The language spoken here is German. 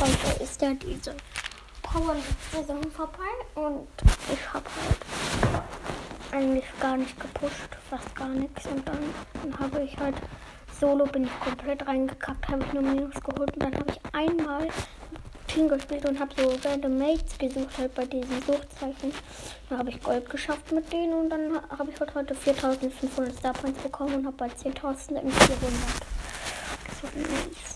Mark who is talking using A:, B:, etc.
A: heute ist ja diese Power-Saison vorbei und ich habe halt eigentlich gar nicht gepusht, fast gar nichts. Und dann, dann habe ich halt Solo bin ich komplett reingekackt, habe ich nur Minus geholt und dann habe ich einmal Team gespielt und habe so random Mates gesucht, halt bei diesen Suchzeichen. Dann habe ich Gold geschafft mit denen und dann habe ich halt heute 4500 Star Points bekommen und habe bei 10.000 im 400. Das war nice.